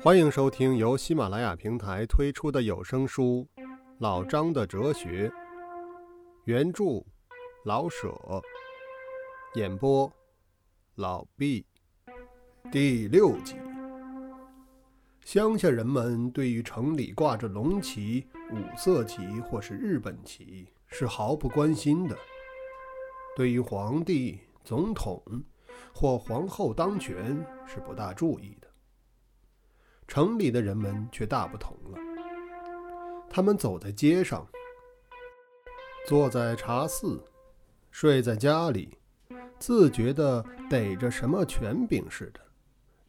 欢迎收听由喜马拉雅平台推出的有声书《老张的哲学》，原著老舍，演播老毕，第六集。乡下人们对于城里挂着龙旗、五色旗或是日本旗是毫不关心的，对于皇帝、总统或皇后当权是不大注意的。城里的人们却大不同了。他们走在街上，坐在茶肆，睡在家里，自觉地逮着什么权柄似的。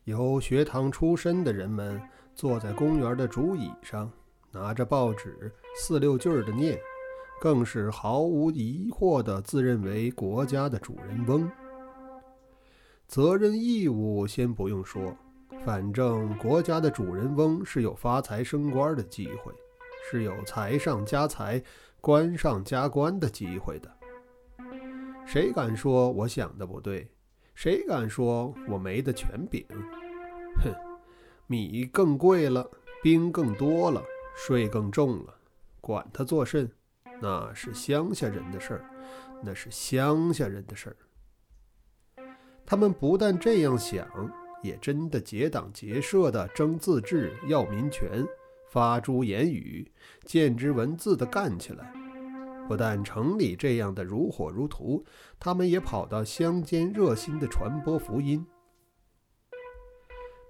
由学堂出身的人们坐在公园的竹椅上，拿着报纸四六句儿的念，更是毫无疑惑地自认为国家的主人翁。责任义务先不用说。反正国家的主人翁是有发财升官的机会，是有财上加财、官上加官的机会的。谁敢说我想的不对？谁敢说我没的权柄？哼，米更贵了，兵更多了，税更重了，管他作甚？那是乡下人的事儿，那是乡下人的事儿。他们不但这样想。也真的结党结社的争自治、要民权，发诸言语、见之文字的干起来。不但城里这样的如火如荼，他们也跑到乡间热心的传播福音。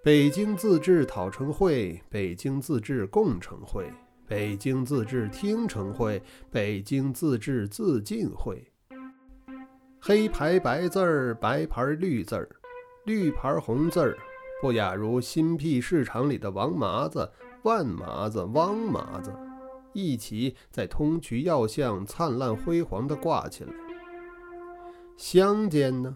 北京自治讨成会，北京自治共成会，北京自治听成会，北京自治自进会。黑牌白字儿，白牌绿字儿。绿牌红字儿，不亚如新辟市场里的王麻子、万麻子、汪麻子，一起在通衢药巷灿烂辉煌地挂起来。乡间呢，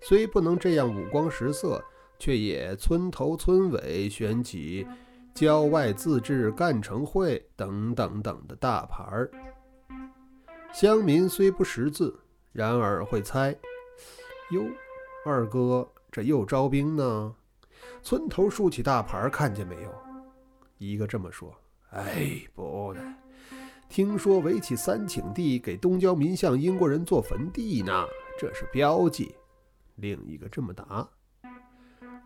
虽不能这样五光十色，却也村头村尾选起“郊外自治干成会”等等等的大牌儿。乡民虽不识字，然而会猜：哟，二哥。这又招兵呢？村头竖起大牌，看见没有？一个这么说：“哎，不的，听说围起三顷地给东郊民巷英国人做坟地呢，这是标记。”另一个这么答。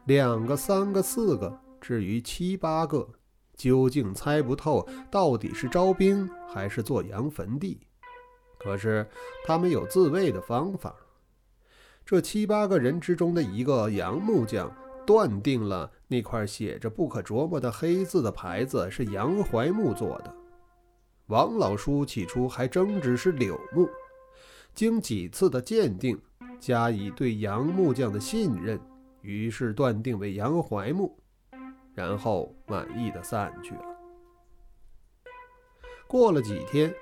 两个、三个、四个，至于七八个，究竟猜不透到底是招兵还是做洋坟地。可是他们有自卫的方法。这七八个人之中的一个杨木匠断定了那块写着不可琢磨的黑字的牌子是杨槐木做的。王老叔起初还争执是柳木，经几次的鉴定，加以对杨木匠的信任，于是断定为杨槐木，然后满意的散去了。过了几天，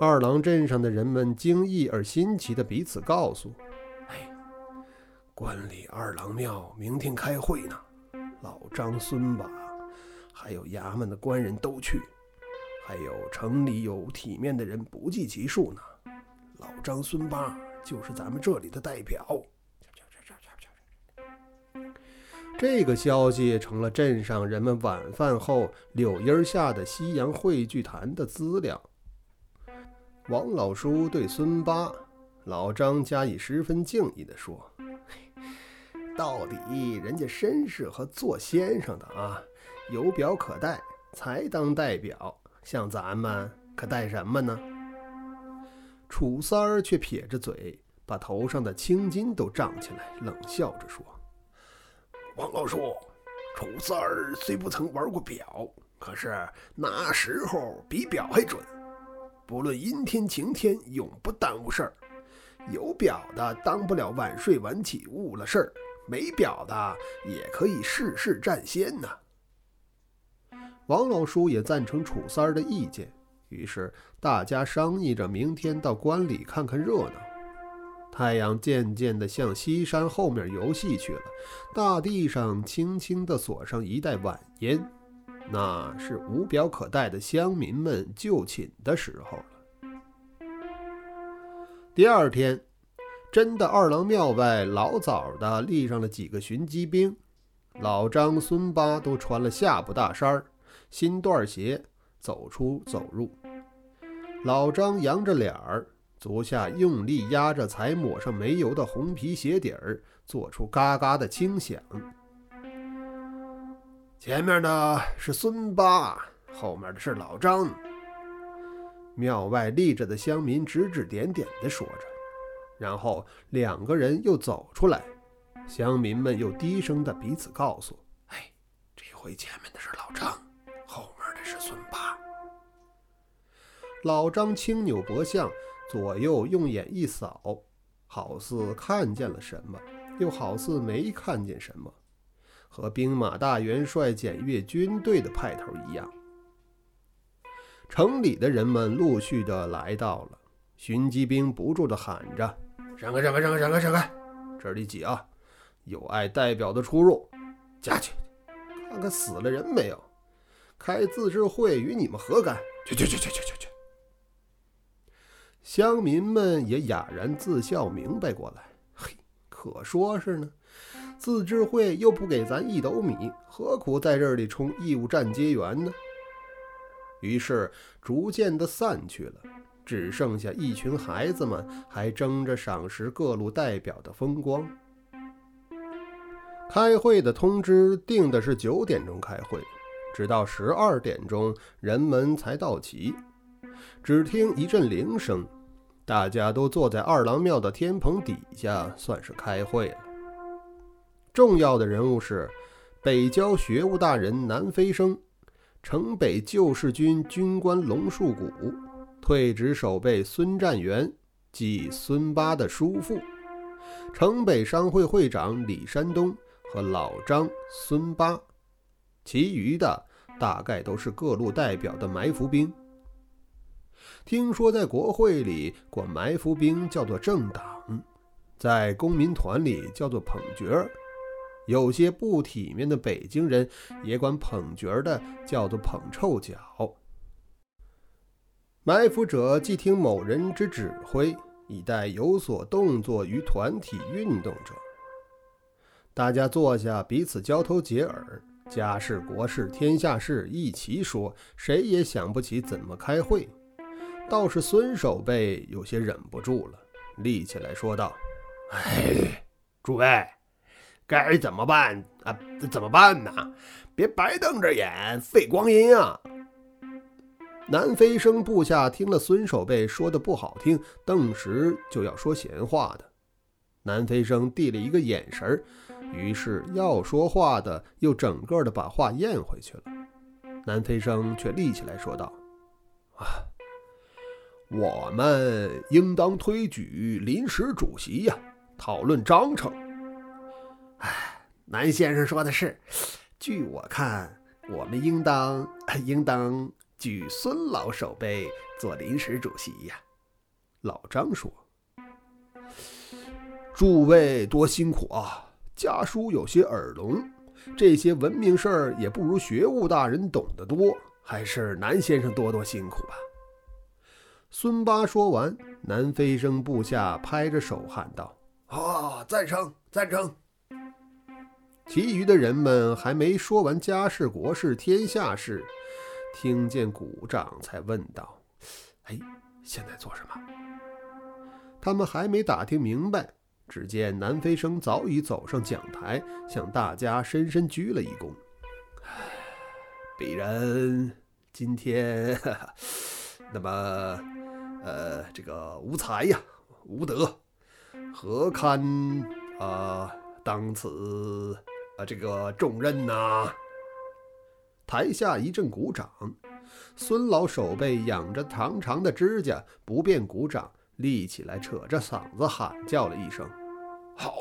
二郎镇上的人们惊异而新奇的彼此告诉。关里二郎庙明天开会呢，老张、孙八，还有衙门的官人都去，还有城里有体面的人不计其数呢。老张、孙八就是咱们这里的代表。这个消息成了镇上人们晚饭后柳荫下的夕阳汇聚谈的资料。王老叔对孙八、老张加以十分敬意地说。到底人家绅士和做先生的啊，有表可带，才当代表。像咱们可带什么呢？楚三儿却撇着嘴，把头上的青筋都胀起来，冷笑着说：“王老叔，楚三儿虽不曾玩过表，可是那时候比表还准。不论阴天晴天，永不耽误事儿。有表的当不了晚睡晚起，误了事儿。”没表的也可以事事占先呢。王老叔也赞成楚三儿的意见，于是大家商议着明天到关里看看热闹。太阳渐渐地向西山后面游戏去了，大地上轻轻地锁上一袋晚烟，那是无表可待的乡民们就寝的时候了。第二天。真的，二郎庙外老早的立上了几个巡击兵，老张、孙八都穿了下布大衫儿、新缎鞋，走出走入。老张扬着脸儿，足下用力压着才抹上煤油的红皮鞋底儿，做出嘎嘎的轻响。前面的是孙八，后面的是老张。庙外立着的乡民指指点点地说着，然后两个人又走出来，乡民们又低声的彼此告诉：“哎，这回前面的是老张，后面的是孙八。”老张轻扭脖项，左右用眼一扫，好似看见了什么，又好似没看见什么，和兵马大元帅检阅军队的派头一样。城里的人们陆续的来到了，巡击兵不住的喊着：“闪开，闪开，闪开，闪开，闪开！这里挤啊！有碍代表的出入，下去看看死了人没有？开自治会与你们何干？去去去去去去去！”乡民们也哑然自笑，明白过来：“嘿，可说是呢，自治会又不给咱一斗米，何苦在这里充义务站街员呢？”于是逐渐的散去了，只剩下一群孩子们还争着赏识各路代表的风光。开会的通知定的是九点钟开会，直到十二点钟人们才到齐。只听一阵铃声，大家都坐在二郎庙的天棚底下，算是开会了。重要的人物是北郊学务大人南飞生。城北旧世军军官龙树谷，退职守备孙占元，即孙八的叔父；城北商会会长李山东和老张孙八，其余的大概都是各路代表的埋伏兵。听说在国会里管埋伏兵叫做政党，在公民团里叫做捧角儿。有些不体面的北京人也管捧角儿的叫做捧臭脚。埋伏者既听某人之指挥，以待有所动作于团体运动者。大家坐下，彼此交头接耳，家事、国事、天下事一齐说，谁也想不起怎么开会。倒是孙守备有些忍不住了，立起来说道：“哎，诸位。”该怎么办啊？怎么办呢？别白瞪着眼，费光阴啊！南飞生部下听了孙守备说的不好听，顿时就要说闲话的。南飞生递了一个眼神于是要说话的又整个的把话咽回去了。南飞生却立起来说道：“啊，我们应当推举临时主席呀，讨论章程。”哎，南先生说的是。据我看，我们应当应当举孙老守备做临时主席呀。老张说：“诸位多辛苦啊，家书有些耳聋，这些文明事儿也不如学务大人懂得多，还是南先生多多辛苦吧。”孙八说完，南飞生部下拍着手喊道：“啊，赞成，赞成！”其余的人们还没说完家事、国事、天下事，听见鼓掌，才问道：“哎，现在做什么？”他们还没打听明白，只见南飞生早已走上讲台，向大家深深鞠了一躬：“鄙人今天，那么，呃，这个无才呀，无德，何堪啊当此？”啊，这个重任呐！台下一阵鼓掌。孙老手背仰着长长的指甲，不便鼓掌，立起来，扯着嗓子喊叫了一声：“好！”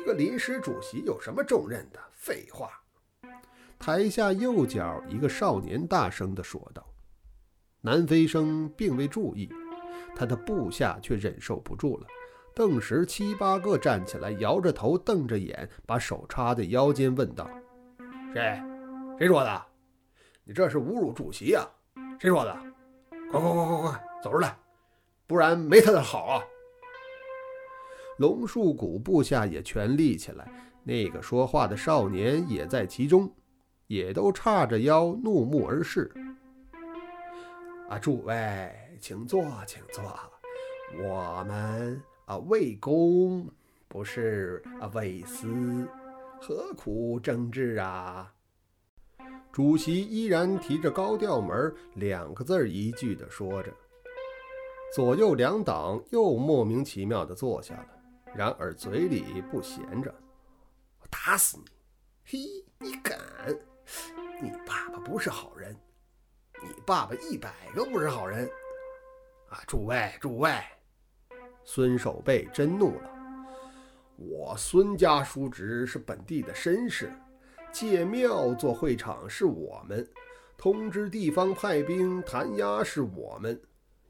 一个临时主席有什么重任的？废话！台下右角一个少年大声地说道。南飞生并未注意，他的部下却忍受不住了。顿时，七八个站起来，摇着头，瞪着眼，把手插在腰间，问道：“谁？谁说的？你这是侮辱主席呀！谁说的？快快快快快，走出来，不然没他的好啊！”龙树谷部下也全立起来，那个说话的少年也在其中，也都叉着腰怒目而视。啊，诸位，请坐，请坐。我们啊，为公不是啊，为私，何苦争执啊？主席依然提着高调门，两个字儿一句的说着。左右两党又莫名其妙的坐下了，然而嘴里不闲着。我打死你！嘿，你敢？你爸爸不是好人，你爸爸一百个不是好人。啊，诸位，诸位！孙守备真怒了。我孙家叔侄是本地的绅士。借庙做会场是我们，通知地方派兵弹压是我们，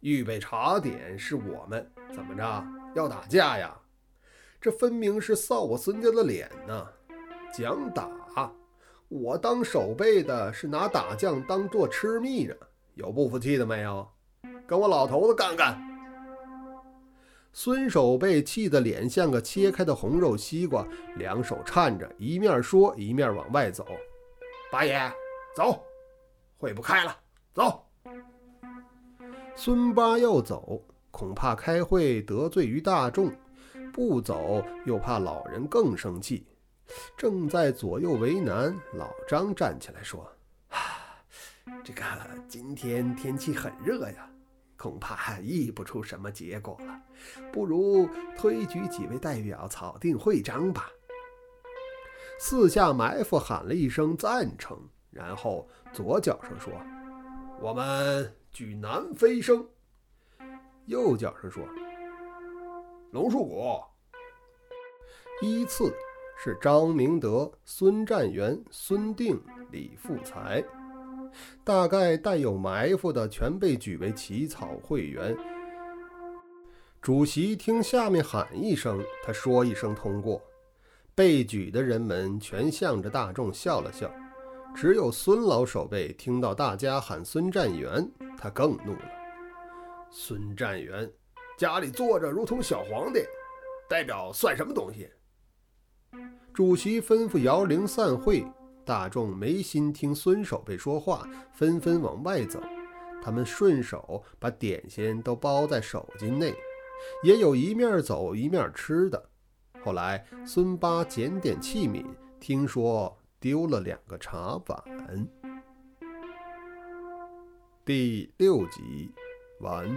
预备茶点是我们，怎么着要打架呀？这分明是臊我孙家的脸呢！讲打，我当守备的是拿打将当做吃蜜呢，有不服气的没有？跟我老头子干干！孙守备气得脸像个切开的红肉西瓜，两手颤着，一面说一面往外走。八爷，走，会不开了，走。孙八要走，恐怕开会得罪于大众；不走，又怕老人更生气。正在左右为难，老张站起来说：“啊，这个今天天气很热呀。”恐怕议不出什么结果了，不如推举几位代表草定会章吧。四下埋伏喊了一声赞成，然后左脚上说：“我们举南飞生。”右脚上说：“龙树谷。”依次是张明德、孙占元、孙定、李富才。大概带有埋伏的全被举为起草会员。主席听下面喊一声，他说一声通过。被举的人们全向着大众笑了笑。只有孙老守备听到大家喊孙占元，他更怒了。孙占元家里坐着如同小皇帝，代表算什么东西？主席吩咐摇铃散会。大众没心听孙守备说话，纷纷往外走。他们顺手把点心都包在手巾内，也有一面走一面吃的。后来孙八检点器皿，听说丢了两个茶碗。第六集完。